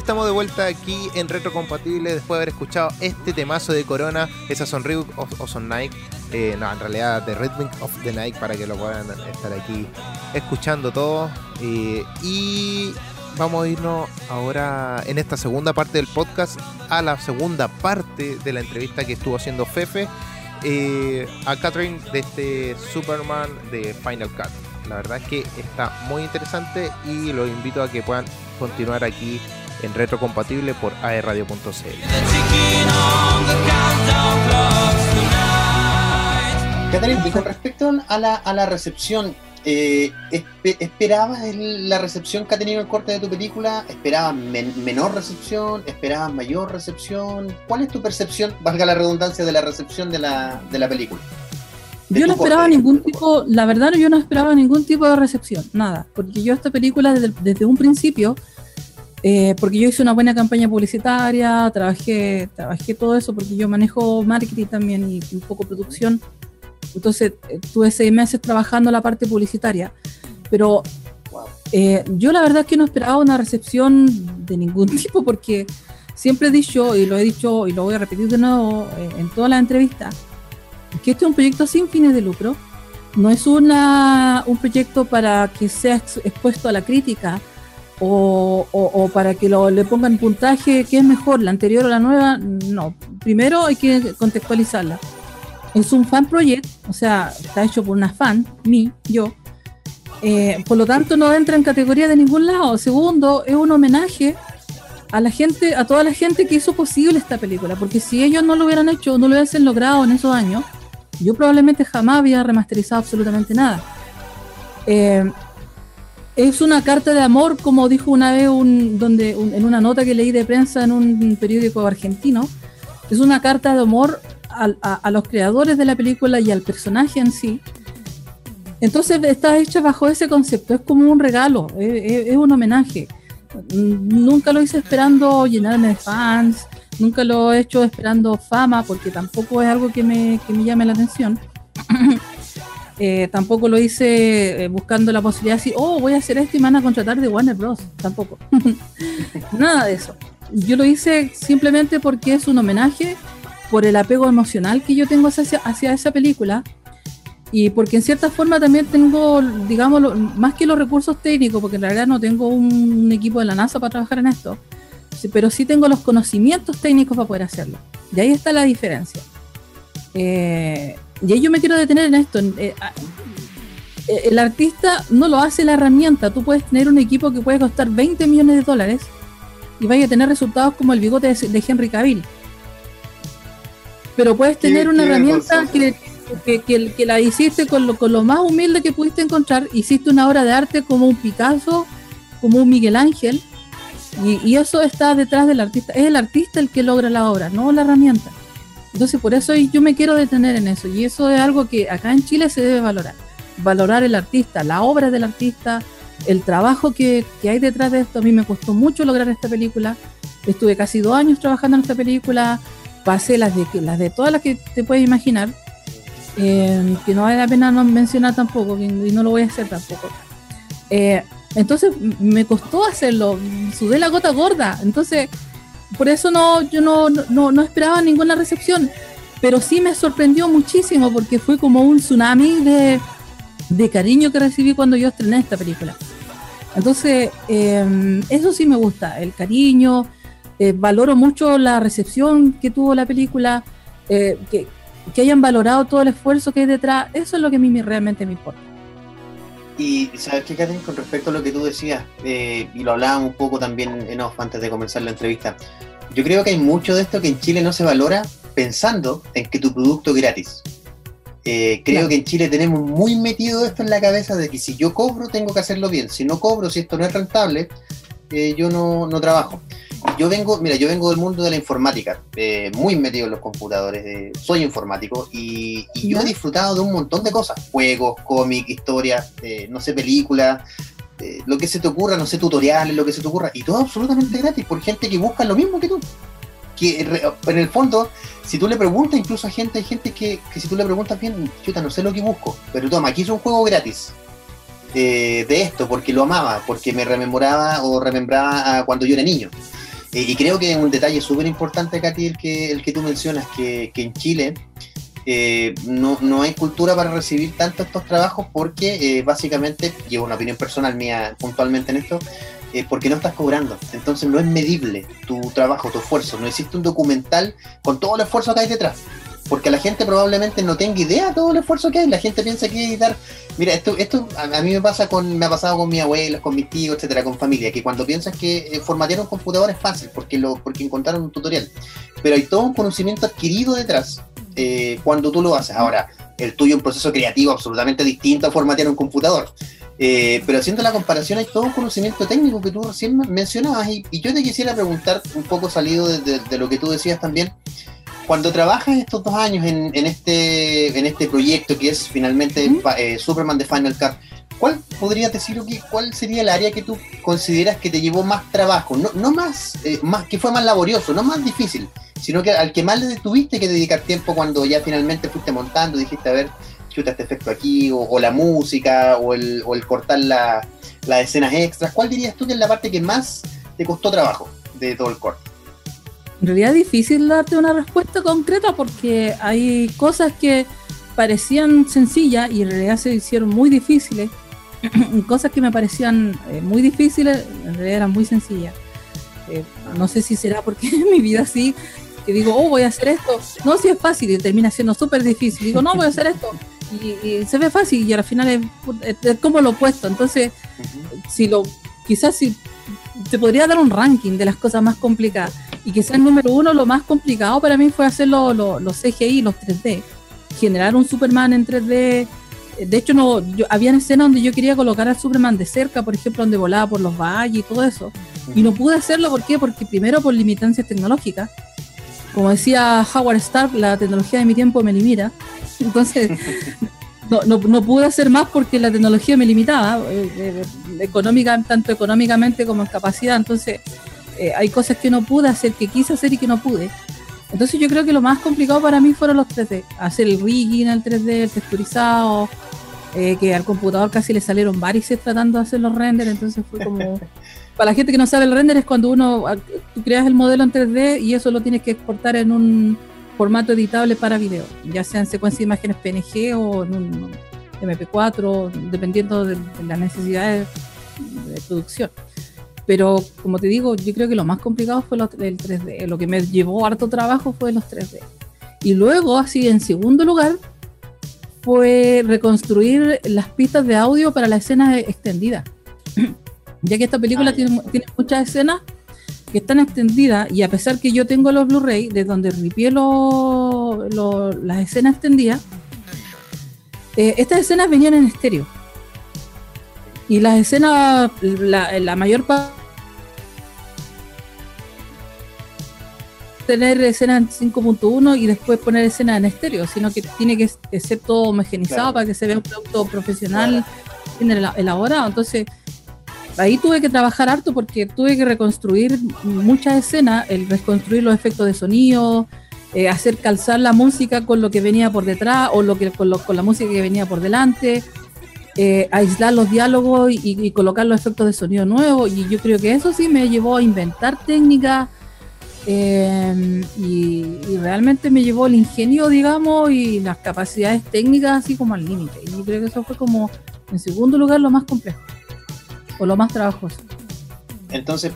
Estamos de vuelta aquí en Retrocompatible después de haber escuchado este temazo de Corona, esa Son of, o Son Night, eh, no, en realidad de Rhythm of the Night para que lo puedan estar aquí escuchando todo. Eh, y vamos a irnos ahora en esta segunda parte del podcast a la segunda parte de la entrevista que estuvo haciendo Fefe eh, a Catherine de este Superman de Final Cut. La verdad es que está muy interesante y los invito a que puedan continuar aquí en retrocompatible por aerradio.cl. Catherine, y con respecto a la, a la recepción, eh, ¿esperabas la recepción que ha tenido el corte de tu película? ¿Esperabas menor recepción? ¿Esperabas mayor recepción? ¿Cuál es tu percepción, valga la redundancia, de la recepción de la, de la película? yo no esperaba ningún tipo, la verdad yo no esperaba ningún tipo de recepción, nada, porque yo esta película desde, desde un principio, eh, porque yo hice una buena campaña publicitaria, trabajé, trabajé todo eso porque yo manejo marketing también y un poco producción entonces eh, tuve seis meses trabajando la parte publicitaria. Pero eh, yo la verdad es que no esperaba una recepción de ningún tipo porque siempre he dicho, y lo he dicho y lo voy a repetir de nuevo eh, en todas las entrevistas, que este es un proyecto sin fines de lucro. No es una, un proyecto para que sea expuesto a la crítica o, para que lo, le pongan puntaje, ¿qué es mejor, la anterior o la nueva? No, primero hay que contextualizarla es un fan project, o sea, está hecho por una fan, mí, yo. Eh, por lo tanto, no entra en categoría de ningún lado. Segundo, es un homenaje a la gente, a toda la gente que hizo posible esta película, porque si ellos no lo hubieran hecho, no lo hubiesen logrado en esos años, yo probablemente jamás había remasterizado absolutamente nada. Eh, es una carta de amor, como dijo una vez un, donde, en una nota que leí de prensa en un periódico argentino, es una carta de amor a, los creadores de la película y al personaje en sí. Entonces está hecha bajo ese concepto, es como un regalo, es, un homenaje. Nunca lo hice esperando llenarme de fans, nunca lo he hecho esperando fama, porque tampoco es algo que me, que me llame la atención. Eh, tampoco lo hice eh, buscando la posibilidad de decir, oh, voy a hacer esto y me van a contratar de Warner Bros. Tampoco. Nada de eso. Yo lo hice simplemente porque es un homenaje por el apego emocional que yo tengo hacia, hacia esa película y porque en cierta forma también tengo, digamos, más que los recursos técnicos, porque en realidad no tengo un, equipo de la NASA para trabajar en esto, pero sí tengo los conocimientos técnicos para poder hacerlo. Y ahí está la diferencia. Eh, y ahí yo me quiero detener en esto. Eh, eh, el artista no lo hace la herramienta. Tú puedes tener un equipo que puede costar 20 millones de dólares y vaya a tener resultados como el bigote de, de Henry Cavill pero puedes tener una herramienta que, que, la hiciste con lo, con lo más humilde que pudiste encontrar, hiciste una obra de arte como un Picasso, como un Miguel Ángel, y, eso está detrás del artista, es el artista el que logra la obra, no la herramienta. Entonces por eso yo me quiero detener en eso, y eso es algo que acá en Chile se debe valorar, valorar el artista, la obra del artista, el trabajo que, que hay detrás de esto. A mí me costó mucho lograr esta película, estuve casi dos años trabajando en esta película, pasé las de las de todas las que te puedes imaginar, eh, que no vale la pena no mencionar tampoco, y no lo voy a hacer tampoco. Eh, entonces me costó hacerlo, sudé la gota gorda, entonces por eso no, yo no, no, no esperaba ninguna recepción, pero sí me sorprendió muchísimo porque fue como un tsunami de, de cariño que recibí cuando yo estrené esta película. Entonces, eh, eso sí me gusta, el cariño, eh, valoro mucho la recepción que tuvo la película, eh, que, hayan valorado todo el esfuerzo que hay detrás, eso es lo que a mí realmente me importa. Y sabes qué, Karen, con respecto a lo que tú decías, eh, y lo hablábamos un poco también en off antes de comenzar la entrevista, yo creo que hay mucho de esto que en Chile no se valora pensando en que tu producto es gratis. creo que en Chile tenemos muy metido esto en la cabeza de que si yo cobro tengo que hacerlo bien, si no cobro, si esto no es rentable, yo no, no trabajo yo vengo, mira, yo vengo del mundo de la informática, eh, muy metido en los computadores, eh, soy informático y, yo he disfrutado de un montón de cosas, juegos, cómics, historias, eh, no sé, películas, lo que se te ocurra, no sé, tutoriales, lo que se te ocurra, y todo absolutamente gratis por gente que busca lo mismo que tú. Que en el fondo, si tú le preguntas, incluso a gente, hay gente que, que si tú le preguntas bien, chuta, no sé lo que busco, pero toma, aquí es un juego gratis de esto, porque lo amaba, porque me rememoraba o remembraba cuando yo era niño. Eh, y creo que un detalle súper importante, Katy, el que, el que tú mencionas, que, que en Chile eh, no, no, hay cultura para recibir tanto estos trabajos porque eh, básicamente, llevo una opinión personal mía puntualmente en esto, eh, porque no estás cobrando. Entonces no es medible tu trabajo, tu esfuerzo. No existe un documental con todo el esfuerzo que hay detrás. Porque la gente probablemente no tenga idea de todo el esfuerzo que hay. La gente piensa que editar. Mira, esto, esto a, mí me pasa con, me ha pasado con mis abuelos, con mis tíos, etcétera, con familia, que cuando piensan que formatear un computador es fácil, porque lo, porque encontraron un tutorial. Pero hay todo un conocimiento adquirido detrás eh, cuando tú lo haces. Ahora, el tuyo es un proceso creativo absolutamente distinto a formatear un computador. Eh, pero haciendo la comparación hay todo un conocimiento técnico que tú recién mencionabas y, yo te quisiera preguntar, un poco salido de, lo que tú decías también, cuando trabajas estos dos años en, este, en este proyecto que es finalmente eh, Superman de Final Cut, ¿cuál podrías decir que cuál sería el área que tú consideras que te llevó más trabajo? No, no más, más, que fue más laborioso, no más difícil, sino que al que más le tuviste que dedicar tiempo cuando ya finalmente fuiste montando, dijiste, a ver, chuta este efecto aquí, o, la música, o el, o el cortar las escenas extras. ¿Cuál dirías tú que es la parte que más te costó trabajo de todo el corte? En realidad es difícil darte una respuesta concreta porque hay cosas que parecían sencillas y en realidad se hicieron muy difíciles. cosas que me parecían eh, muy difíciles, en realidad eran muy sencillas. Eh, no sé si será porque en mi vida así que digo, oh, voy a hacer esto. No, si es fácil y termina siendo súper difícil. Digo, no, voy a hacer esto. Y, se ve fácil y al final es, como lo opuesto. Entonces, si lo, quizás si te podría dar un ranking de las cosas más complicadas y sea el número uno, lo más complicado para mí fue hacer los CGI, los 3D. Generar un Superman en 3D. De hecho, no, yo, había escenas donde yo quería colocar al Superman de cerca, por ejemplo, donde volaba por los valles y todo eso. Y no pude hacerlo, ¿por qué? Porque primero por limitancias tecnológicas como decía Howard Stark, la tecnología de mi tiempo me limita. Entonces, no, no, pude hacer más porque la tecnología me limitaba, eh, eh, económica, tanto económicamente como en capacidad. Entonces, eh, hay cosas que no pude hacer, que quise hacer y que no pude. Entonces, yo creo que lo más complicado para mí fueron los 3D. Hacer el rigging el 3D, el texturizado, que al computador casi le salieron varices tratando de hacer los renders. Entonces, fue como para la gente que no sabe el render es cuando uno ah, tú creas el modelo en 3D y eso lo tienes que exportar en un formato editable para video, ya sea en secuencia de imágenes PNG o en un MP4, dependiendo de, las necesidades de producción. Pero como te digo, yo creo que lo más complicado fue el 3D. Lo que me llevó harto trabajo fue los 3D. Y luego, así en segundo lugar, fue reconstruir las pistas de audio para la escena extendida ya que esta película tiene, muchas escenas que están extendidas y a pesar que yo tengo los Blu-ray de donde ripié las escenas extendidas, eh, estas escenas venían en estéreo. Y las escenas, la, la mayor parte tener escenas en 5.1 y después poner escenas en estéreo, sino que tiene que ser todo homogenizado para que se vea un producto profesional elaborado. Entonces, ahí tuve que trabajar harto porque tuve que reconstruir muchas escenas, el reconstruir los efectos de sonido, eh, hacer calzar la música con lo que venía por detrás o lo que con, la música que venía por delante, eh, aislar los diálogos y, colocar los efectos de sonido nuevos. Y yo creo que eso sí me llevó a inventar técnicas y, y, realmente me llevó el ingenio, digamos, y las capacidades técnicas así como al límite. Y yo creo que eso fue como, en segundo lugar, lo más complejo o lo más trabajoso. Entonces,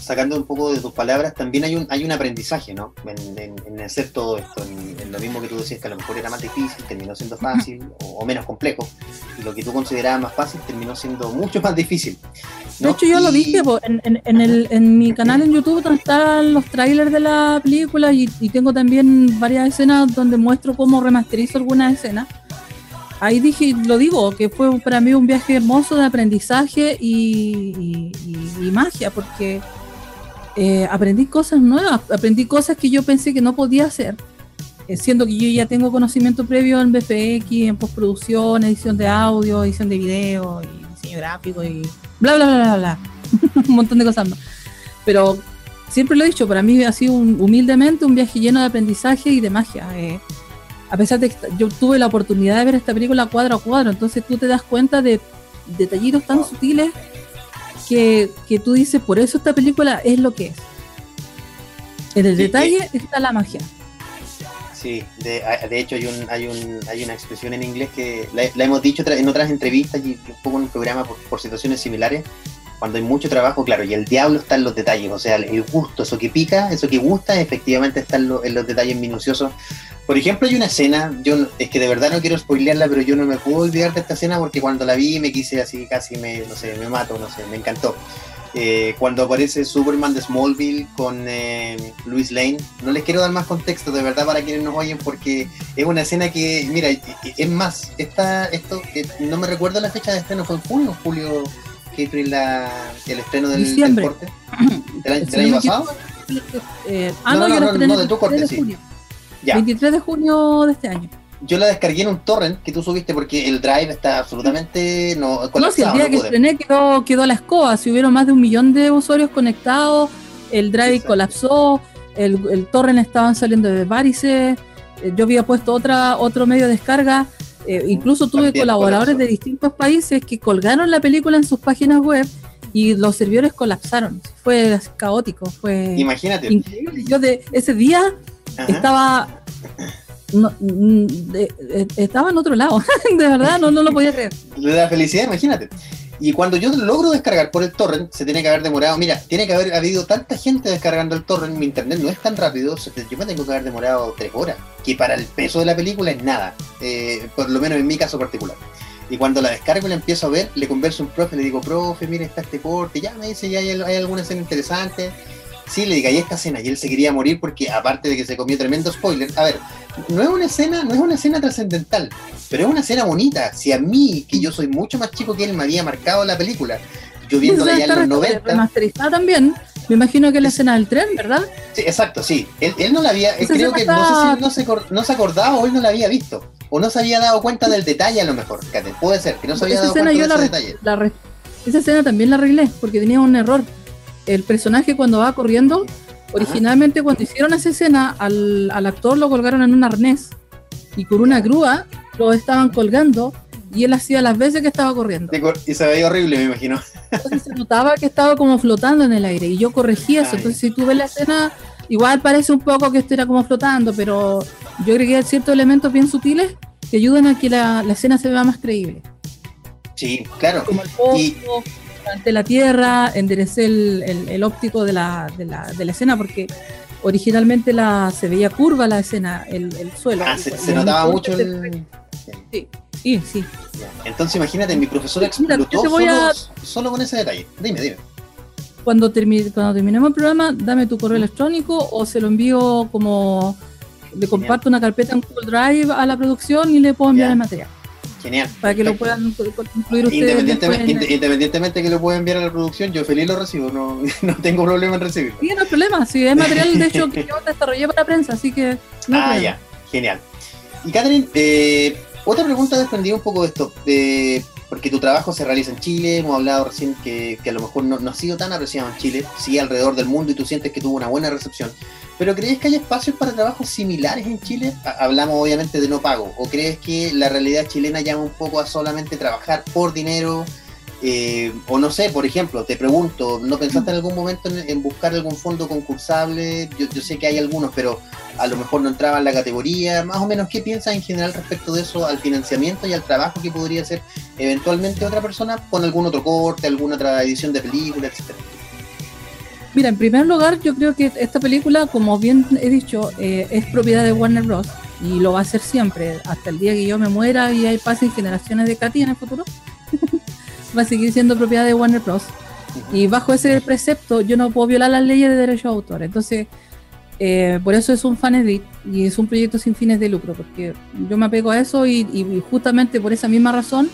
sacando un poco de tus palabras, también hay un, hay un aprendizaje, ¿no? En, hacer todo esto, en, lo mismo que tú decías que a lo mejor era más difícil, terminó siendo fácil o, menos complejo, y lo que tú considerabas más fácil terminó siendo mucho más difícil. De hecho, yo lo dije en, en, el, en mi canal en YouTube donde están los trailers de la película y, y tengo también varias escenas donde muestro cómo remasterizo algunas escenas ahí dije, lo digo, que fue para mí un viaje hermoso de aprendizaje y, magia, porque eh, aprendí cosas nuevas, aprendí cosas que yo pensé que no podía hacer, eh, siendo que yo ya tengo conocimiento previo en BFX, en postproducción, edición de audio, edición de video, diseño gráfico y bla, bla, bla, bla, bla, un montón de cosas. Pero siempre lo he dicho, para mí ha sido humildemente un viaje lleno de aprendizaje y de magia. Eh, a pesar de que yo tuve la oportunidad de ver esta película cuadro a cuadro, entonces tú te das cuenta de detallitos tan sutiles que, tú dices, por eso esta película es lo que es. En el detalle está la magia. Sí, de, hecho hay, un, hay, un, hay una expresión en inglés que la, hemos dicho en otras entrevistas y un poco en un programa por, situaciones similares, cuando hay mucho trabajo, claro, y el diablo está en los detalles, o sea, el gusto, eso que pica, eso que gusta, efectivamente está en, en los detalles minuciosos. Por ejemplo, hay una escena, yo es que de verdad no quiero spoilearla, pero yo no me puedo olvidar de esta escena porque cuando la vi me quise así, casi me, no sé, me mato, no sé, me encantó. Eh, cuando aparece Superman de Smallville con eh, Luis Lane. No les quiero dar más contexto, de verdad, para quienes nos oyen, porque es una escena que, mira, es más, esta, esto, no me recuerdo la fecha de estreno, fue en junio, julio, que fue la, el estreno del, Diciembre. corte. ¿Del, año pasado? Eh, ah, no, no, no, de tu corte, sí. 23 de junio de este año. Yo la descargué en un torrent que tú subiste porque el drive está absolutamente no No, si el día que estrené quedó, quedó la escoba, si hubieron más de un millón de usuarios conectados, el drive colapsó, el, el, torrent estaban saliendo de varices, eh, yo había puesto otra otro medio de descarga, eh, incluso tuve colaboradores de distintos países que colgaron la película en sus páginas web y los servidores colapsaron. Fue caótico, fue Imagínate. increíble. Yo de ese día estaba no, mm, estaba en otro lado, de verdad, no, no lo podía creer. Le da felicidad, imagínate. Y cuando yo logro descargar por el torrent, se tiene que haber demorado. Mira, tiene que haber habido tanta gente descargando el torrent. Mi internet no es tan rápido. Yo me tengo que haber demorado tres horas. Que para el peso de la película es nada. Eh, por lo menos en mi caso particular. Y cuando la descargo y la empiezo a ver, le converso a un profe. Le digo, profe, mire, está este corte. Ya me dice, ya hay, hay alguna escena interesante. Sí, le diga, y esta escena. Y él se quería morir porque, aparte de que se comió tremendo spoiler. A ver, no es una escena, no es una escena trascendental, pero es una escena bonita. Si a mí, que yo soy mucho más chico que él, me había marcado la película, yo viéndola ya en los 90. Remasterizada también. Me imagino que es la escena del tren, ¿verdad? Sí, exacto, sí. Él, él no la había, creo que no sé si no se, no se acordaba o él no la había visto. O no se había dado cuenta del detalle a lo mejor. Puede ser, que no se había dado cuenta de ese detalle. esa escena también la arreglé, porque tenía un error. El personaje cuando va corriendo Originalmente cuando hicieron esa escena al, actor lo colgaron en un arnés y con una grúa lo estaban colgando y él hacía las veces que estaba corriendo. Y se veía horrible, me imagino. Entonces se notaba que estaba como flotando en el aire y yo corregí eso. Entonces si tú ves la escena, igual parece un poco que esto era como flotando, pero yo hay ciertos elementos bien sutiles que ayudan a que la, escena se vea más creíble. Sí, claro. Como el ante la tierra, enderecé el, óptico de la, de, la, de la, escena porque originalmente la, se veía curva la escena, el, suelo. Ah, se, notaba mucho el... Sí, sí, sí. Entonces imagínate, mi profesor explotó solo, con ese detalle. Dime, dime. Cuando, termine, cuando terminemos el programa, dame tu correo electrónico o se lo envío como... Le comparto una carpeta en Google Drive a la producción y le puedo enviar el material. Genial. Para que lo puedan incluir ustedes. Independientemente, independientemente que lo pueda enviar a la producción, yo feliz lo recibo, no, no tengo problema en recibirlo. Sí, no hay problema, sí, es material de hecho que yo desarrollé para prensa, así que no Ah, ya, genial. Y Catherine, eh, otra pregunta desprendida un poco de esto, eh, porque tu trabajo se realiza en Chile, hemos hablado recién que, que a lo mejor no, no, ha sido tan apreciado en Chile, sí alrededor del mundo y tú sientes que tuvo una buena recepción. ¿Pero crees que hay espacios para trabajos similares en Chile? Hablamos obviamente de no pago. ¿O crees que la realidad chilena llama un poco a solamente trabajar por dinero? Eh, o no sé, por ejemplo, te pregunto, ¿no pensaste en algún momento en, buscar algún fondo concursable? Yo, sé que hay algunos, pero a lo mejor no entraba en la categoría. Más o menos, ¿qué piensas en general respecto de eso, al financiamiento y al trabajo que podría hacer eventualmente otra persona con algún otro corte, alguna otra edición de película, etcétera? Mira, en primer lugar, yo creo que esta película, como bien he dicho, eh, es propiedad de Warner Bros. y lo va a ser siempre, hasta el día que yo me muera y hay pasen generaciones de Katy en el futuro. va a seguir siendo propiedad de Warner Bros. Y bajo ese precepto, yo no puedo violar las leyes de derecho de autor. Entonces, eh, por eso es un fan edit y es un proyecto sin fines de lucro, porque yo me apego a eso y justamente por esa misma razón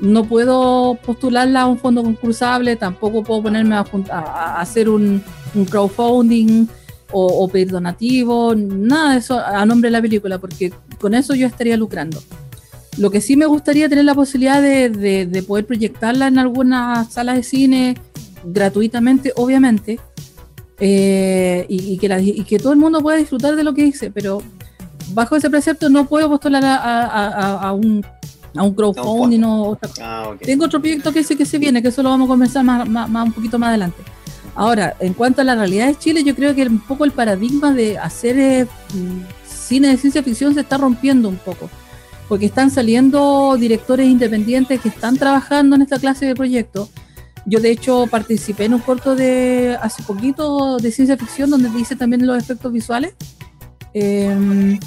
no puedo postularla a un fondo concursable, tampoco puedo ponerme a, hacer un, crowdfunding o, pedir donativo, nada de eso a nombre de la película, porque con eso yo estaría lucrando. Lo que sí me gustaría tener la posibilidad de, poder proyectarla en algunas salas de cine gratuitamente, obviamente, eh, y, que todo el mundo pueda disfrutar de lo que hice, pero bajo ese precepto no puedo postular a un a un crowdfunding o otra. Ah, Tengo otro proyecto que sé que se viene, que eso lo vamos a comenzar más, más, un poquito más adelante. Ahora, en cuanto a la realidad de Chile, yo creo que un poco el paradigma de hacer eh, cine de ciencia ficción se está rompiendo un poco, porque están saliendo directores independientes que están trabajando en esta clase de proyectos. Yo de hecho participé en un corto de hace poquito de ciencia ficción donde dice también los efectos visuales. Eh,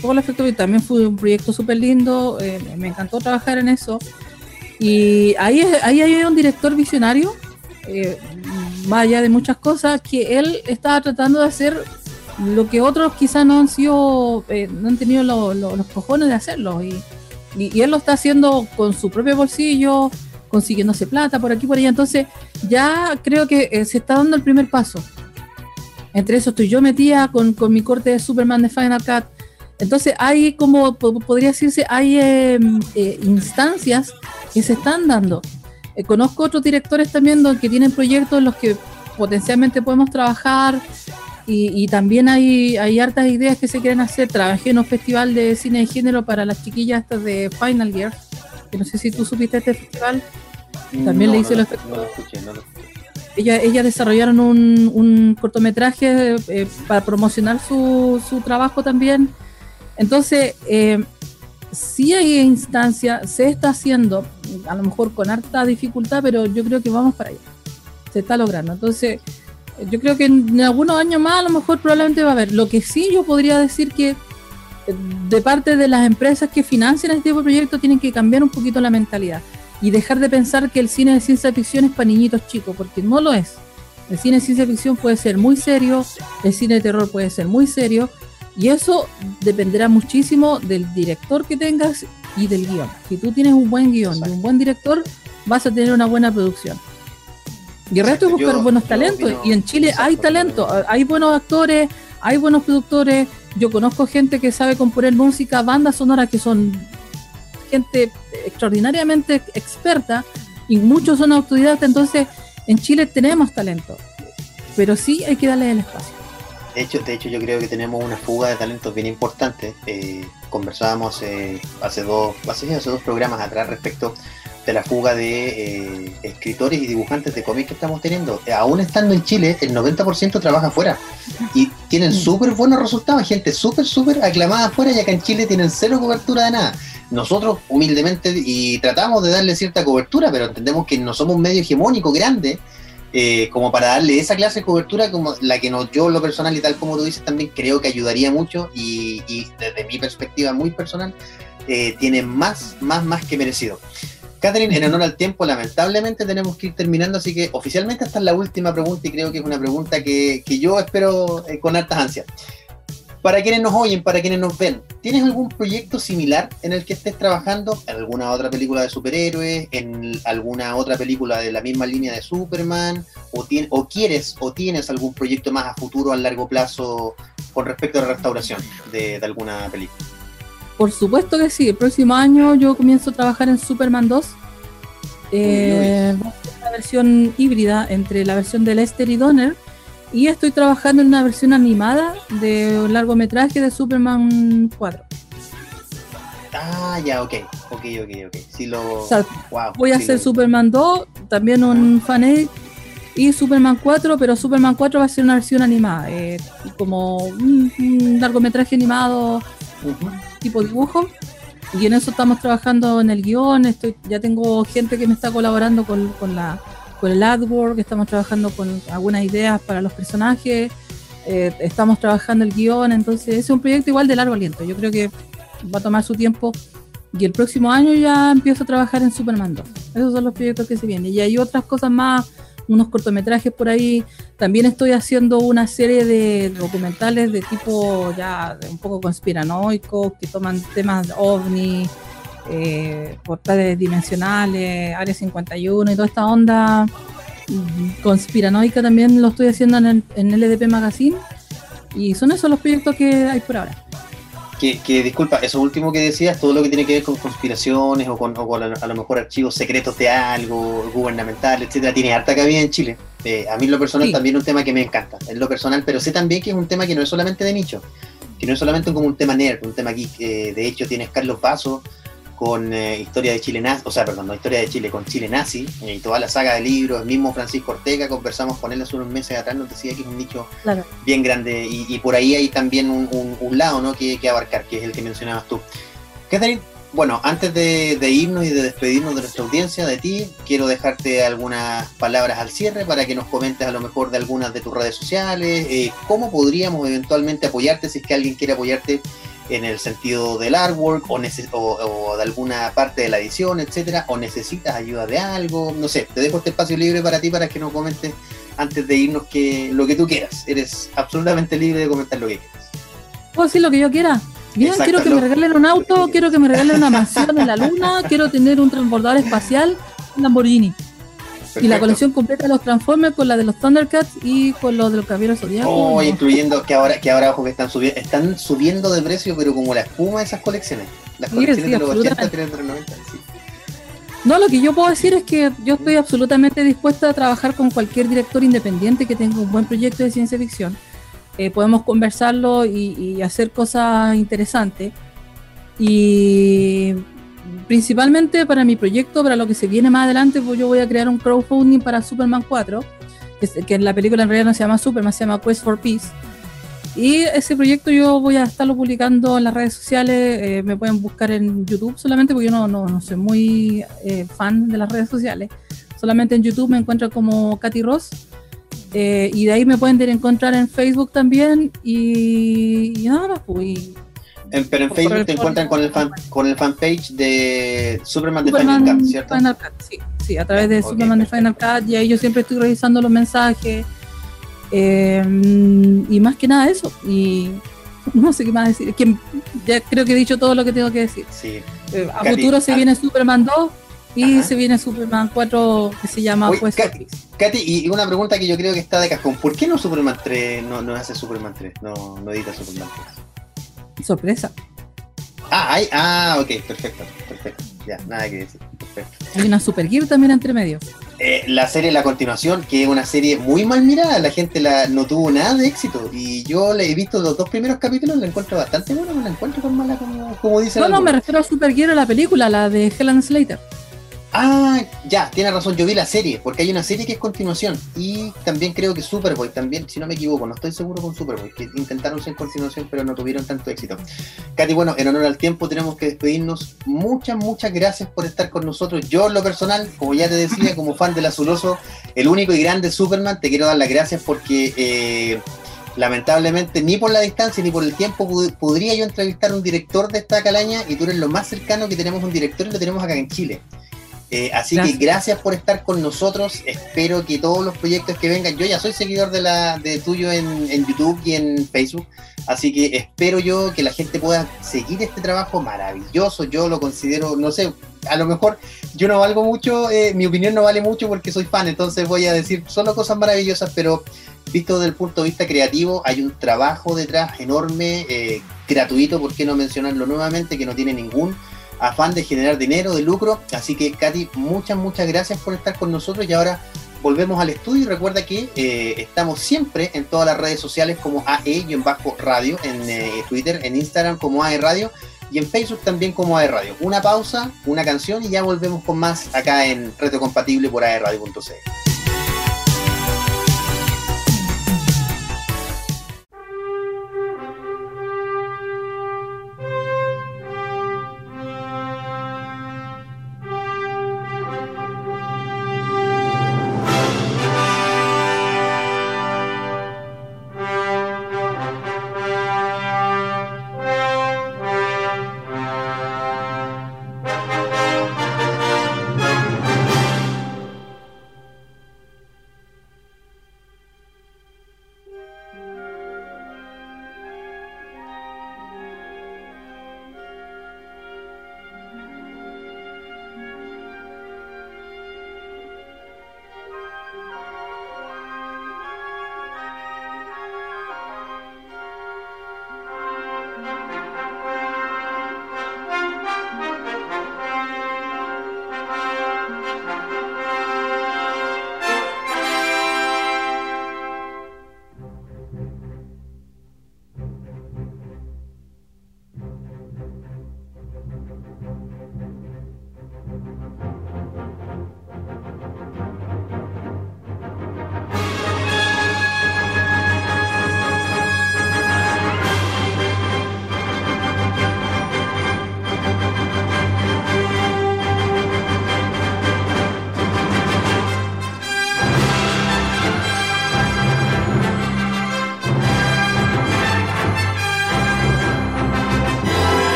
poco los efectos también fue un proyecto súper lindo, eh, me encantó trabajar en eso. Y ahí, ahí hay un director visionario, eh, más allá de muchas cosas, que él estaba tratando de hacer lo que otros quizás no han sido, eh, no han tenido los cojones de hacerlo. Y, y, él lo está haciendo con su propio bolsillo, consiguiéndose plata por aquí por allá. Entonces, ya creo que se está dando el primer paso. Entre eso estoy yo metida con, con mi corte de Superman de Final Cut. Entonces, hay como podría decirse, hay em, eh, instancias que se están dando. conozco otros directores también que tienen proyectos en los que potencialmente podemos trabajar y, también hay, hay hartas ideas que se quieren hacer. Trabajé en un festival de cine de género para las chiquillas estas de Final Year, que no sé si tú supiste este festival. También le hice los Ellas, desarrollaron un, un cortometraje eh, para promocionar su, su, trabajo también. Entonces, eh, sí hay instancia, se está haciendo, a lo mejor con harta dificultad, pero yo creo que vamos para allá. Se está logrando. Entonces, yo creo que en algunos años más a lo mejor probablemente va a haber. Lo que sí yo podría decir que eh, de parte de las empresas que financian este tipo de proyectos tienen que cambiar un poquito la mentalidad y dejar de pensar que el cine de ciencia ficción es para niñitos chicos, porque no lo es. El cine de ciencia ficción puede ser muy serio, el cine de terror puede ser muy serio, y eso dependerá muchísimo del director que tengas y del guion. Si tú tienes un buen guion y un buen director, vas a tener una buena producción. Y el resto es buscar buenos talentos. y en Chile hay talento, hay buenos actores, hay buenos productores. Yo conozco gente que sabe componer música, bandas sonoras que son gente extraordinariamente experta y muchos son autodidactas. Entonces, en Chile tenemos talento, pero sí hay que darle el espacio. De hecho, de hecho, yo creo que tenemos una fuga de talentos bien importante. Eh, conversábamos eh, hace, dos, hace, hace dos programas atrás respecto de la fuga de eh, escritores y dibujantes de cómics que estamos teniendo. Eh, aún estando en Chile, el 90% trabaja afuera y tienen súper buenos resultados, gente súper, súper aclamada afuera y acá en Chile tienen cero cobertura de nada. Nosotros humildemente y tratamos de darle cierta cobertura, pero entendemos que no somos un medio hegemónico grande eh, como para darle esa clase de cobertura como la que yo lo personal y tal como tú dices también creo que ayudaría mucho y, desde mi perspectiva muy personal tiene más, más, más que merecido. Catherine, en honor al tiempo, lamentablemente tenemos que ir terminando, así que oficialmente esta es la última pregunta y creo que es una pregunta que, yo espero eh, con altas ansias. Para quienes nos oyen, para quienes nos ven, ¿tienes algún proyecto similar en el que estés trabajando? ¿En alguna otra película de superhéroes? ¿En alguna otra película de la misma línea de Superman? ¿O, o quieres o tienes algún proyecto más a futuro, a largo plazo, con respecto a la restauración de alguna película? Por supuesto que sí. El próximo año yo comienzo a trabajar en Superman 2. Eh, una versión híbrida entre la versión de Lester y Donner. Y estoy trabajando en una versión animada de un largometraje de Superman 4. Ah, ya, ok. Ok, ok, ok. Sí lo... voy a hacer Superman 2, también un fan y Superman 4, pero Superman 4 va a ser una versión animada, eh, como un, largometraje animado tipo dibujo. Y en eso estamos trabajando en el guion. Estoy, ya tengo gente que me está colaborando con, con, la, con el artwork, estamos trabajando con algunas ideas para los personajes. Eh, estamos trabajando el guion, entonces es un proyecto igual de largo aliento. Yo creo que va a tomar su tiempo y el próximo año ya empiezo a trabajar en Superman 2. Esos son los proyectos que se vienen. Y hay otras cosas más unos cortometrajes por ahí. También estoy haciendo una serie de documentales de tipo ya un poco conspiranoicos que toman temas ovni, eh, portales dimensionales, Área 51 y toda esta onda conspiranoica también lo estoy haciendo en, el, en LDP Magazine. Y son esos los proyectos que hay por ahora. Que, disculpa, eso último que decías, todo lo que tiene que ver con conspiraciones o con, a, lo mejor archivos secretos de algo, gubernamental, etcétera, tiene harta cabida en Chile. Eh, a mí lo personal también es un tema que me encanta, es lo personal, pero sé también que es un tema que no es solamente de nicho, que no es solamente como un tema nerd, un tema geek. Eh, de hecho, tienes Carlos Paso, con eh, Historia de Chile Nazi, o sea, perdón, no Historia de Chile, con Chile Nazi, y toda la saga de libros, el mismo Francisco Ortega, conversamos con él hace unos meses atrás, nos decía que es un nicho bien grande, y, por ahí hay también un, lado ¿no? que, que abarcar, que es el que mencionabas tú. Catherine, bueno, antes de, irnos y de despedirnos de nuestra audiencia, de ti, quiero dejarte algunas palabras al cierre para que nos comentes a lo mejor de algunas de tus redes sociales, eh, cómo podríamos eventualmente apoyarte si es que alguien quiere apoyarte en el sentido del artwork o, o, de alguna parte de la edición, etcétera, o necesitas ayuda de algo, no sé, te dejo este espacio libre para ti para que nos comentes antes de irnos que lo que tú quieras. Eres absolutamente libre de comentar lo que quieras. ¿Puedo decir lo que yo quiera? Bien, quiero que me regalen un auto, quiero que me regalen una mansión en la luna, quiero tener un transbordador espacial, un Lamborghini. Y la colección completa de los Transformers con la de los Thundercats y con los de los Caballeros Zodiacos. Oh, incluyendo que ahora, que ahora ojo que están subiendo, están subiendo de precio, pero como la espuma de esas colecciones. Las colecciones de los 80, de los 90, sí. No, lo que yo puedo decir es que yo estoy absolutamente dispuesta a trabajar con cualquier director independiente que tenga un buen proyecto de ciencia ficción. Eh, podemos conversarlo y, hacer cosas interesantes. Y principalmente para mi proyecto, para lo que se viene más adelante, pues yo voy a crear un crowdfunding para Superman 4, que, en la película en realidad no se llama Superman, se llama Quest for Peace. Y ese proyecto yo voy a estarlo publicando en las redes sociales, eh, me pueden buscar en YouTube solamente porque yo no, no, soy muy eh, fan de las redes sociales. Solamente en YouTube me encuentro como Katy Ross eh, y de ahí me pueden encontrar en Facebook también y, nada más, pues. Pero en Facebook te encuentran con el fan, con el fanpage de Superman, de Final Cut, ¿cierto? Final Cut, sí, sí, a través de Superman de Final Cut y ahí yo siempre estoy revisando los mensajes eh, y más que nada eso y no sé qué más decir, que ya creo que he dicho todo lo que tengo que decir. Sí. Eh, a futuro se viene Superman 2 y se viene Superman 4 que se llama Oye, Katy, y una pregunta que yo creo que está de cajón. ¿Por qué no Superman 3 no, no hace Superman 3? No, no edita Superman 3. Sorpresa. Ah, hay, ah, ok, perfecto, perfecto. Ya, nada que decir. Perfecto. Hay una Super Gear también entre medio. Eh, la serie La Continuación, que es una serie muy mal mirada, la gente la, no tuvo nada de éxito. Y yo le he visto los dos primeros capítulos, la encuentro bastante buena, no la encuentro tan mala como, como dice No, no, me refiero a Super Gear, la película, la de Helen Slater. Ah, ya, tiene razón, yo vi la serie, porque hay una serie que es continuación. Y también creo que Superboy, también, si no me equivoco, no estoy seguro con Superboy, que intentaron ser continuación, pero no tuvieron tanto éxito. Katy, bueno, en honor al tiempo tenemos que despedirnos. Muchas, muchas gracias por estar con nosotros. Yo, en lo personal, como ya te decía, como fan del Azuloso, el único y grande Superman, te quiero dar las gracias porque... Eh, lamentablemente ni por la distancia ni por el tiempo podría yo entrevistar a un director de esta calaña y tú eres lo más cercano que tenemos un director y lo tenemos acá en Chile. Eh, así que gracias por estar con nosotros. Espero que todos los proyectos que vengan, yo ya soy seguidor de la de tuyo en, YouTube y en Facebook, así que espero yo que la gente pueda seguir este trabajo maravilloso. Yo lo considero, no sé, a lo mejor yo no valgo mucho, eh, mi opinión no vale mucho porque soy fan, entonces voy a decir solo cosas maravillosas, pero visto desde el punto de vista creativo, hay un trabajo detrás enorme, eh, gratuito, ¿por qué no mencionarlo nuevamente? Que no tiene ningún afán de generar dinero, de lucro. Así que, Katy, muchas, muchas gracias por estar con nosotros y ahora volvemos al estudio y recuerda que eh, estamos siempre en todas las redes sociales como AE-radio, en eh, Twitter, en Instagram como AE Radio y en Facebook también como AE Radio. Una pausa, una canción y ya volvemos con más acá en Reto Compatible por aeradio.cl.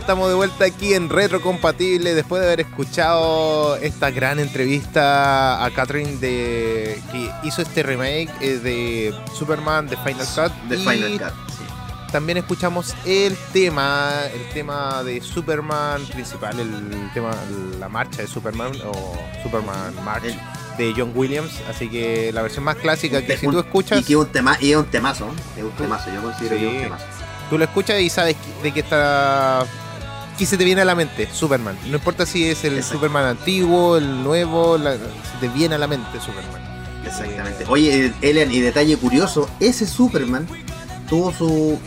estamos de vuelta aquí en Retro Compatible después de haber escuchado esta gran entrevista a Catherine de que hizo este remake eh, de Superman de Final Cut. De Final Cut. También escuchamos el tema, el tema de Superman principal, el tema, la marcha de Superman o Superman March de John Williams, así que la versión más clásica que si tú escuchas... Y que un tema, y es un temazo, es un temazo, yo considero que es un temazo. Tú lo escuchas y sabes de qué está... ¿Qué se te viene a la mente? Superman. No importa si es el Superman antiguo, el nuevo, se te viene a la mente Superman. Exactamente. Oye, Elian, y detalle curioso, ese Superman tuvo su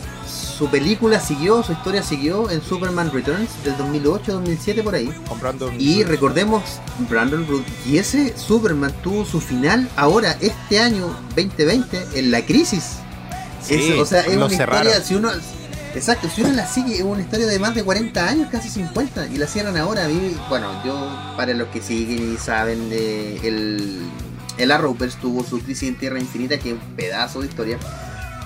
su película siguió, su historia siguió en Superman Returns del 2008-2007 por ahí. Con Brandon y recordemos, Brandon Root, y ese Superman tuvo su final ahora, este año 2020, en la crisis. o sea, es una historia, si uno... Exacto, si uno la sigue, es una historia de más de 40 años, casi 50, y la cierran ahora. bueno, yo, para los que siguen y saben, de el, el Arrowverse tuvo su crisis en Tierra Infinita, que es un pedazo de historia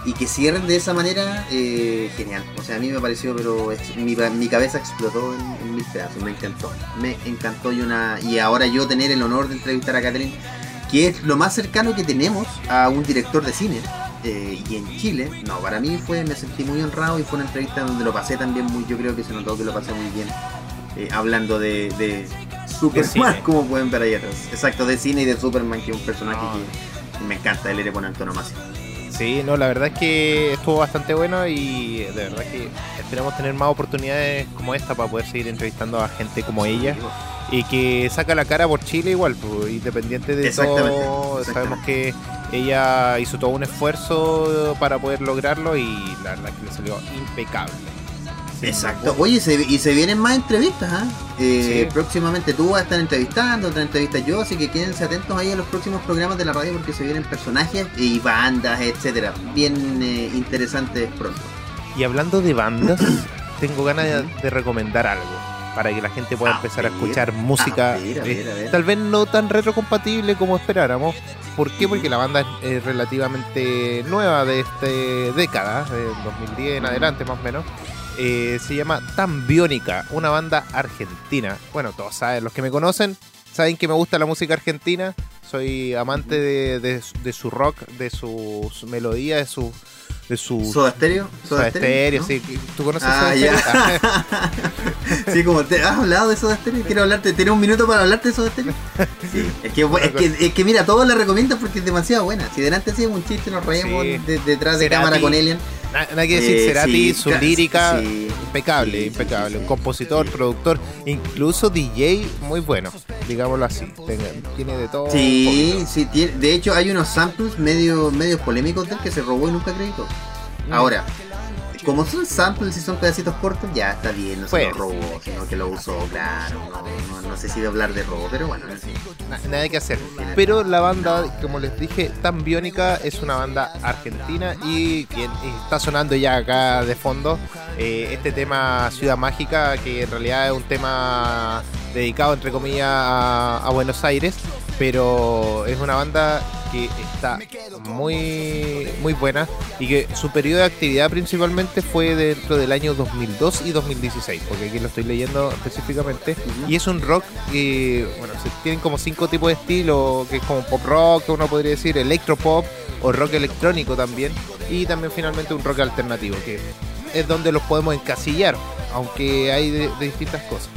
y que cierren de esa manera, eh, genial. O sea, a mí me pareció, pero mi, mi cabeza explotó en, mis pedazos, me encantó. Me encantó y una y ahora yo tener el honor de entrevistar a Catherine, que es lo más cercano que tenemos a un director de cine. Eh, y en Chile, no, para mí fue, me sentí muy honrado y fue una entrevista donde lo pasé también muy, yo creo que se notó que lo pasé muy bien, eh, hablando de, de Superman, como pueden ver ahí atrás. Exacto, de cine y de Superman, que es un personaje que me encanta, él era por antonomasia. Sí, no, la verdad es que estuvo bastante bueno y de verdad que esperamos tener más oportunidades como esta para poder seguir entrevistando a gente como ella y que saca la cara por Chile igual, pues, independiente de todo. Sabemos que ella hizo todo un esfuerzo para poder lograrlo y la verdad que le salió impecable. Exacto. Oye, y se vienen más entrevistas, ¿ah? ¿eh? Próximamente tú vas a estar entrevistando, otra entrevista yo, así que quédense atentos ahí a los próximos programas de la radio porque se vienen personajes y bandas, etcétera, bien eh, interesantes pronto. Y hablando de bandas, tengo ganas de, recomendar algo para que la gente pueda empezar a escuchar música eh, tal vez no tan retrocompatible como esperáramos. ¿Por qué? Porque la banda es relativamente nueva de esta década, de 2010 en adelante más o menos. Eh, se llama Tambiónica, una banda argentina. Bueno, todos saben, los que me conocen, saben que me gusta la música argentina. Soy amante de, su rock, de sus melodías, de su. De su ¿Soda Stereo? Soda, Stereo, sí. ¿Tú conoces ah, Soda sí, como te has hablado de Soda Stereo. Quiero hablarte. ¿Tienes un minuto para hablarte de Soda Stereo? Sí. Es que, es que, es que mira, todos la recomiendo porque es demasiado buena. Si delante hacíamos un chiste, nos reíamos detrás de cámara con Alien. Nada que decir, eh, Cerati, su lírica, impecable, impecable. Un compositor, productor, incluso DJ muy bueno, digámoslo así. Tiene, de todo. Sí, sí, tiene, de hecho hay unos samples medio, medio polémicos del que se robó y nunca acreditó. Mm. Ahora, como son samples y son pedacitos cortos, ya está bien, no se lo robó, sino que lo usó, claro. No, sé si de hablar de robo, pero bueno, Nada que hacer. Pero la banda, como les dije, tan biónica, es una banda argentina y quien está sonando ya acá de fondo eh, este tema Ciudad Mágica, que en realidad es un tema dedicado, entre comillas, a Buenos Aires, pero es una banda que está muy, muy buena y que su periodo de actividad principalmente fue dentro del año 2002 y 2016, porque aquí lo estoy leyendo específicamente. Y es un rock que, bueno, tienen como cinco tipos de estilo, que es como pop rock, uno podría decir, electropop o rock electrónico también, y también finalmente un rock alternativo, que es donde los podemos encasillar, aunque hay de distintas cosas.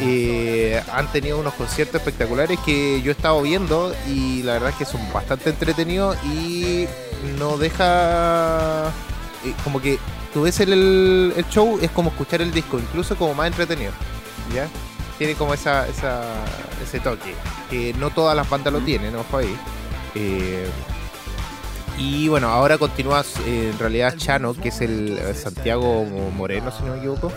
Eh, han tenido unos conciertos espectaculares que yo he estado viendo y la verdad es que son bastante entretenidos y no deja eh, como que tú ves el, show es como escuchar el disco incluso como más entretenido ya tiene como esa, esa ese toque que no todas las bandas lo tienen ojo ahí. Eh, y bueno ahora continúa en realidad Chano que es el Santiago Moreno si no me equivoco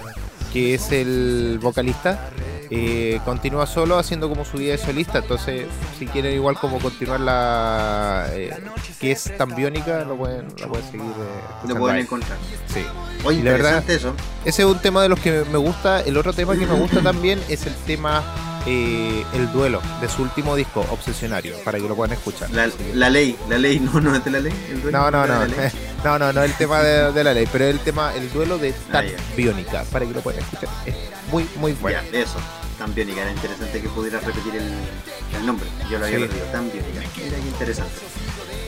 que es el vocalista, eh, continúa solo haciendo como su vida de solista. Entonces, si quieren igual como continuar la eh, que es tan biónica, lo pueden, lo pueden seguir. Eh, lo pueden encontrar. Sí. Oye, interesante eso. Ese es un tema de los que me gusta. El otro tema que me gusta también es el tema eh, El Duelo, de su último disco, Obsesionario, para que lo puedan escuchar. La, ley, la ley, no, no es de la ley. no, no, no, no, no, no, el tema de, la ley, pero el tema, el duelo de ah, Tan Biónica, para que lo puedan escuchar. Es muy, muy bueno. Ya, eso, Tan Biónica, era interesante que pudieras repetir el, nombre. Yo lo había perdido, Tan Biónica. Era interesante.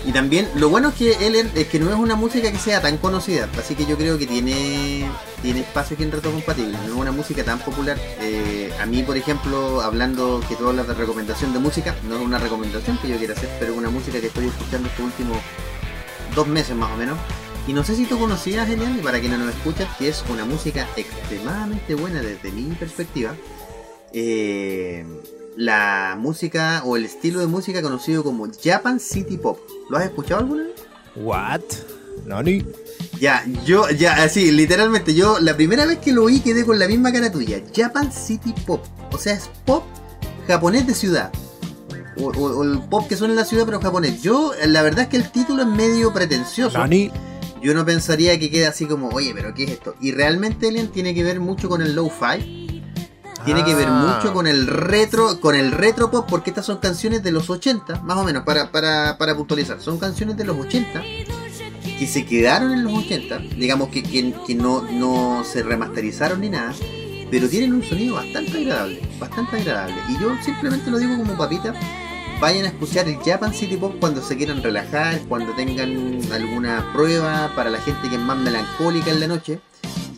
Y también, lo bueno es que él es que no es una música que sea tan conocida, así que yo creo que tiene, tiene espacio aquí en Reto Compatible, no es una música tan popular. Eh, a mí, por ejemplo, hablando que tú hablas de recomendación de música, no es una recomendación que yo quiera hacer, pero es una música que estoy escuchando estos últimos dos meses más o menos. Y no sé si tú conocías, Genial, y para quienes no lo escuchan, que es una música extremadamente buena desde mi perspectiva. Eh, la música o el estilo de música conocido como Japan City Pop. ¿Lo has escuchado alguna vez? What? Nani. Ya, yo, ya, así, literalmente, yo la primera vez que lo oí quedé con la misma cara tuya. Japan City Pop. O sea, es pop japonés de ciudad. O, el pop que suena en la ciudad, pero japonés. Yo, la verdad es que el título es medio pretencioso. Nani. Yo no pensaría que quede así como, oye, pero ¿qué es esto? Y realmente, Alien, tiene que ver mucho con el low-fi tiene que ver ah. mucho con el retro, con el retro pop, porque estas son canciones de los 80, más o menos, para, para, para puntualizar. Son canciones de los 80 que se quedaron en los 80, digamos que, que, no, no se remasterizaron ni nada, pero tienen un sonido bastante agradable, bastante agradable. Y yo simplemente lo digo como papita, vayan a escuchar el Japan City Pop cuando se quieran relajar, cuando tengan alguna prueba para la gente que es más melancólica en la noche.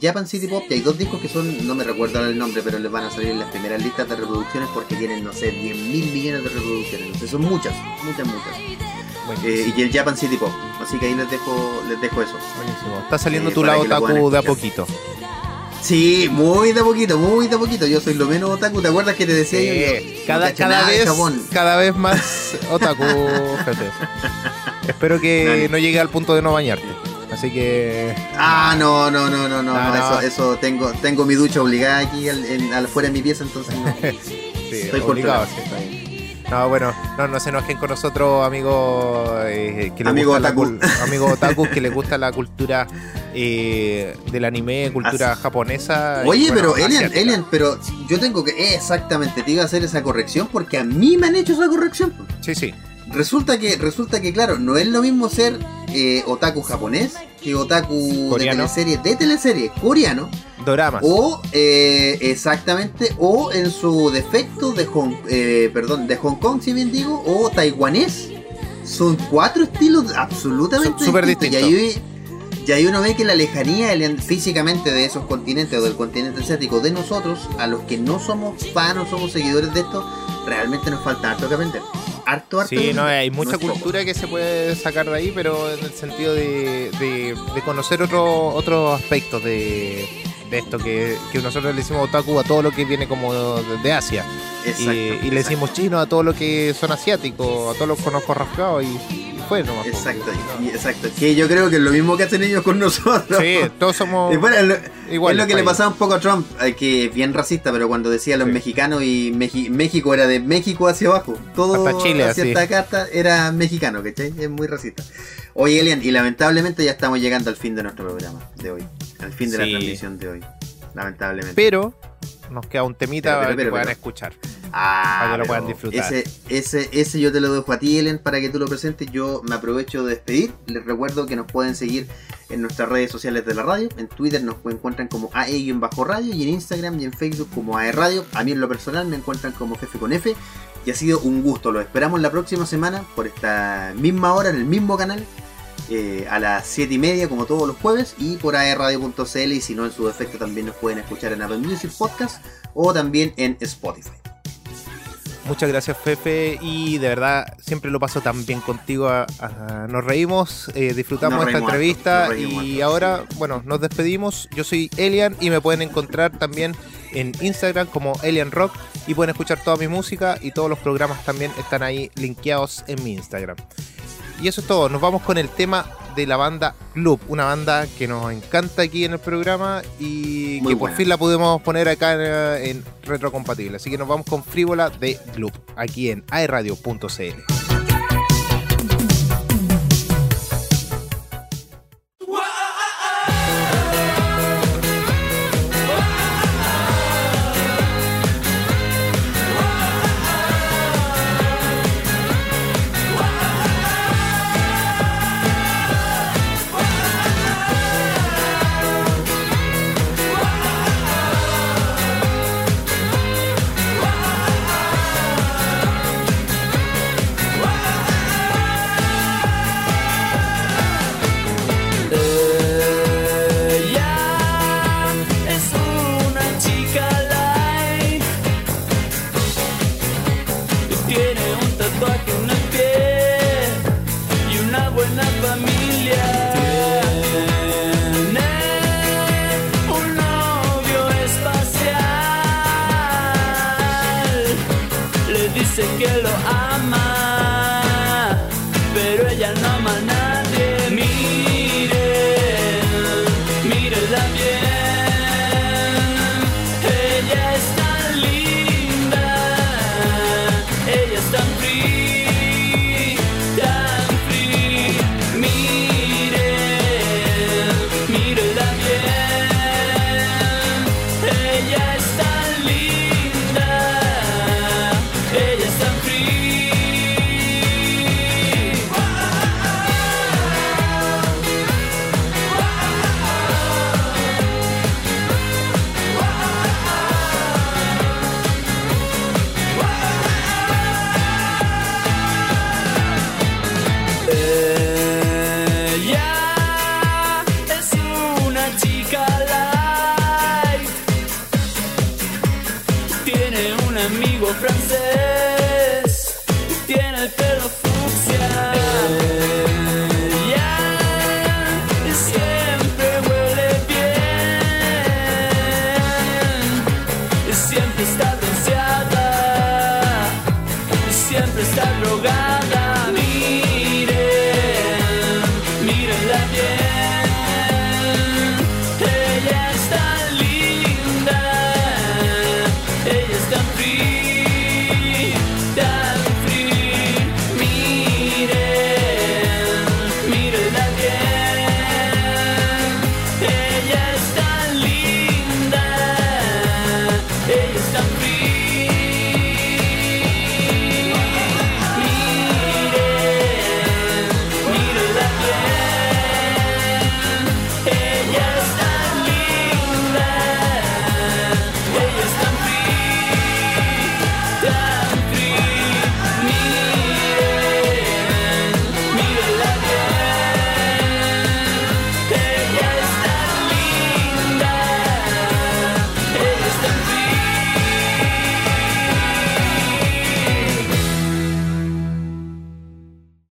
Japan City Pop, que hay dos discos que son, no me recuerdo el nombre, pero les van a salir en las primeras listas de reproducciones porque tienen, no sé, 10 mil millones de reproducciones. Sé, son muchas, muchas, muchas. Eh, y el Japan City Pop. Así que ahí les dejo, les dejo eso. Buenísimo. Está saliendo eh, tu lado otaku de a poquito. Sí, muy de a poquito, muy de a poquito. Yo soy lo menos otaku. ¿Te acuerdas que te decía yo? Cada, cada vez, cada vez más otaku, jefe. Espero que no llegue al punto de no bañarte. Así que. Ah, no, no, no, no, no. Eso, eso tengo, tengo mi ducha obligada aquí al, al, fuera de mi pieza, entonces no. sí, Estoy obligado, sí, No, bueno, no, no se enojen con nosotros, amigos eh, que les amigo gusta otaku. La, amigos otaku que les gusta la cultura eh, del anime, cultura japonesa. Oye, pero Elian, Elian, pero yo tengo que exactamente te iba a hacer esa corrección porque a mí me han hecho esa corrección. Sí, sí. Resulta que, resulta que, claro, no es lo mismo ser eh, otaku japonés que otaku ¿Coreano? de teleserie, de teleserie coreano. Doramas. O, eh, exactamente, o en su defecto de Hong, eh, perdón, de Hong Kong, si bien digo, o taiwanés. Son cuatro estilos absolutamente súper distintos. Y ahí, uno ve que la lejanía físicamente de esos continentes o del continente asiático de nosotros, a los que no somos fans, no somos seguidores de esto, realmente nos falta harto que aprender harto, harto. Sí, no, hay mucha cultura que se puede sacar de ahí, pero en el sentido de, de, conocer otros otro aspectos de, de esto, que, que, nosotros le decimos otaku a todo lo que viene como de, Asia. Y, y, le decimos chino a todo lo que son asiáticos, a todos los conozco rasgados y fue nomás. Exacto, exacto. Que yo creo que es lo mismo que hacen ellos con nosotros. Sí, todos somos iguales. Es lo que le pasaba un poco a Trump, eh, que bien racista, pero cuando decía los mexicanos y México era de México hacia abajo. Todo Hasta Chile, hacia esta carta era mexicano, ¿cachai? Es muy racista. Oye, Elian, y lamentablemente ya estamos llegando al fin de nuestro programa de hoy. Al fin de la transmisión de hoy. Lamentablemente. Pero nos queda un temita para que puedan escuchar. Ah, para que lo puedan disfrutar. Ese, ese, ese yo te lo dejo a ti, Ellen, para que tú lo presentes. Yo me aprovecho de despedir. Les recuerdo que nos pueden seguir en nuestras redes sociales de la radio. En Twitter nos encuentran como AE-radio y en Instagram y en Facebook como AE Radio. A mí en lo personal me encuentran como Jefe con F. Y ha sido un gusto. Lo esperamos la próxima semana por esta misma hora en el mismo canal eh, a las 7 y media como todos los jueves y por aerradio.cl y si no en su defecto también nos pueden escuchar en Apple Music Podcast o también en Spotify. Muchas gracias Fefe y de verdad siempre lo paso tan bien contigo. nos reímos, eh, disfrutamos esta entrevista y ahora, bueno, nos despedimos. Yo soy Elian y me pueden encontrar también en Instagram como Elian Rock y pueden escuchar toda mi música y todos los programas también están ahí linkeados en mi Instagram. Y eso es todo. Nos vamos con el tema de la banda Club, una banda que nos encanta aquí en el programa y que por fin la pudimos poner acá en, en retrocompatible. Así que nos vamos con Frívola de Club, aquí en aeradio.cl. but.